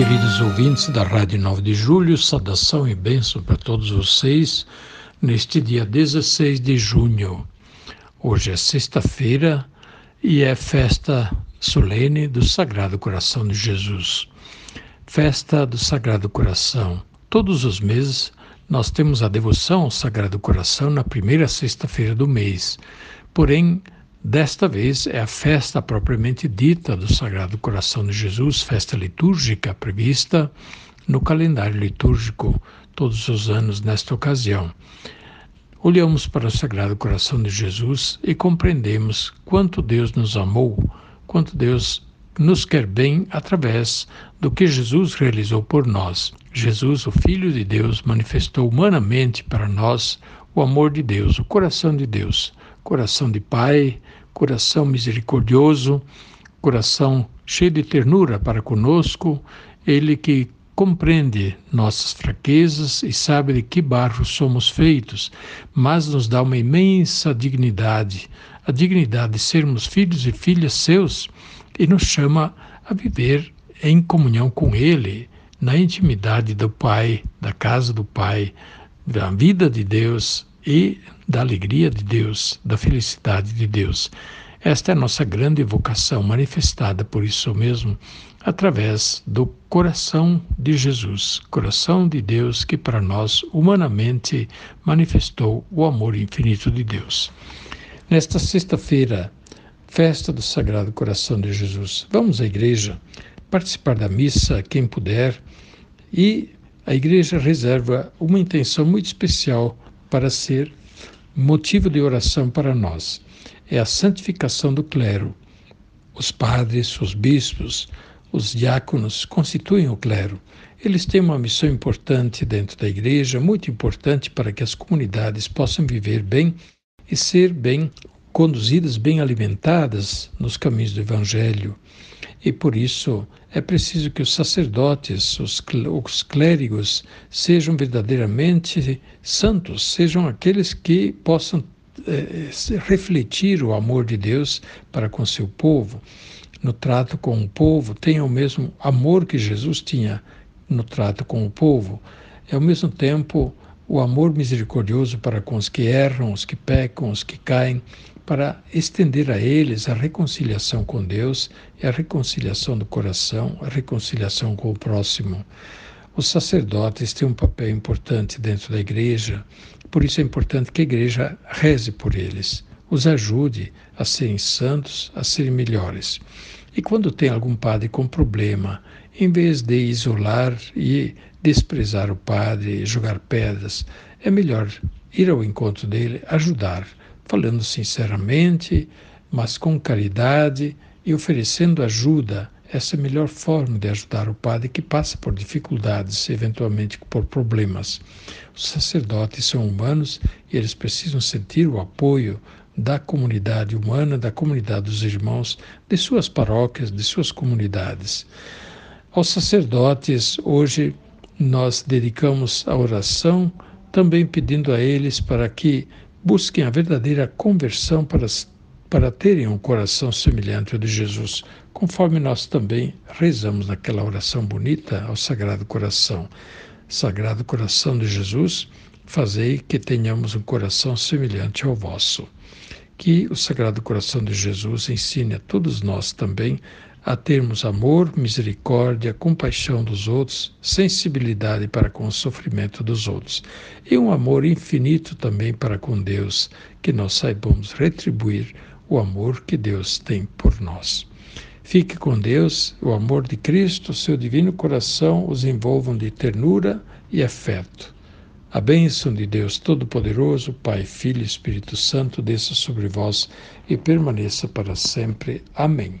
Queridos ouvintes da Rádio 9 de Julho, saudação e bênção para todos vocês neste dia 16 de junho. Hoje é sexta-feira e é festa solene do Sagrado Coração de Jesus. Festa do Sagrado Coração. Todos os meses nós temos a devoção ao Sagrado Coração na primeira sexta-feira do mês. Porém, Desta vez é a festa propriamente dita do Sagrado Coração de Jesus, festa litúrgica prevista no calendário litúrgico todos os anos nesta ocasião. Olhamos para o Sagrado Coração de Jesus e compreendemos quanto Deus nos amou, quanto Deus nos quer bem através do que Jesus realizou por nós. Jesus, o Filho de Deus, manifestou humanamente para nós o amor de Deus, o coração de Deus coração de Pai, coração misericordioso, coração cheio de ternura para conosco, Ele que compreende nossas fraquezas e sabe de que barro somos feitos, mas nos dá uma imensa dignidade, a dignidade de sermos filhos e filhas seus, e nos chama a viver em comunhão com Ele, na intimidade do Pai, da casa do Pai, da vida de Deus, e da alegria de Deus, da felicidade de Deus. Esta é a nossa grande vocação, manifestada por isso mesmo através do coração de Jesus, coração de Deus que para nós humanamente manifestou o amor infinito de Deus. Nesta sexta-feira, festa do Sagrado Coração de Jesus, vamos à igreja participar da missa, quem puder, e a igreja reserva uma intenção muito especial para ser motivo de oração para nós. É a santificação do clero. Os padres, os bispos, os diáconos constituem o clero. Eles têm uma missão importante dentro da igreja, muito importante para que as comunidades possam viver bem e ser bem conduzidas, bem alimentadas nos caminhos do Evangelho. E por isso é preciso que os sacerdotes, os, os clérigos, sejam verdadeiramente santos, sejam aqueles que possam é, refletir o amor de Deus para com seu povo. No trato com o povo, tenham o mesmo amor que Jesus tinha no trato com o povo. É ao mesmo tempo o amor misericordioso para com os que erram, os que pecam, os que caem, para estender a eles a reconciliação com Deus e a reconciliação do coração, a reconciliação com o próximo. Os sacerdotes têm um papel importante dentro da igreja, por isso é importante que a igreja reze por eles, os ajude a serem santos, a serem melhores. E quando tem algum padre com problema, em vez de isolar e desprezar o padre, jogar pedras, é melhor ir ao encontro dele, ajudar falando sinceramente, mas com caridade e oferecendo ajuda. Essa é a melhor forma de ajudar o padre que passa por dificuldades, eventualmente por problemas. Os sacerdotes são humanos e eles precisam sentir o apoio da comunidade humana, da comunidade dos irmãos, de suas paróquias, de suas comunidades. Aos sacerdotes, hoje nós dedicamos a oração, também pedindo a eles para que busquem a verdadeira conversão para, para terem um coração semelhante ao de Jesus, conforme nós também rezamos naquela oração bonita ao Sagrado Coração. Sagrado Coração de Jesus, fazei que tenhamos um coração semelhante ao vosso. Que o Sagrado Coração de Jesus ensine a todos nós também a termos amor, misericórdia, compaixão dos outros, sensibilidade para com o sofrimento dos outros e um amor infinito também para com Deus, que nós saibamos retribuir o amor que Deus tem por nós. Fique com Deus, o amor de Cristo, seu divino coração os envolvam de ternura e afeto. A bênção de Deus Todo-Poderoso, Pai, Filho e Espírito Santo, desça sobre vós e permaneça para sempre. Amém.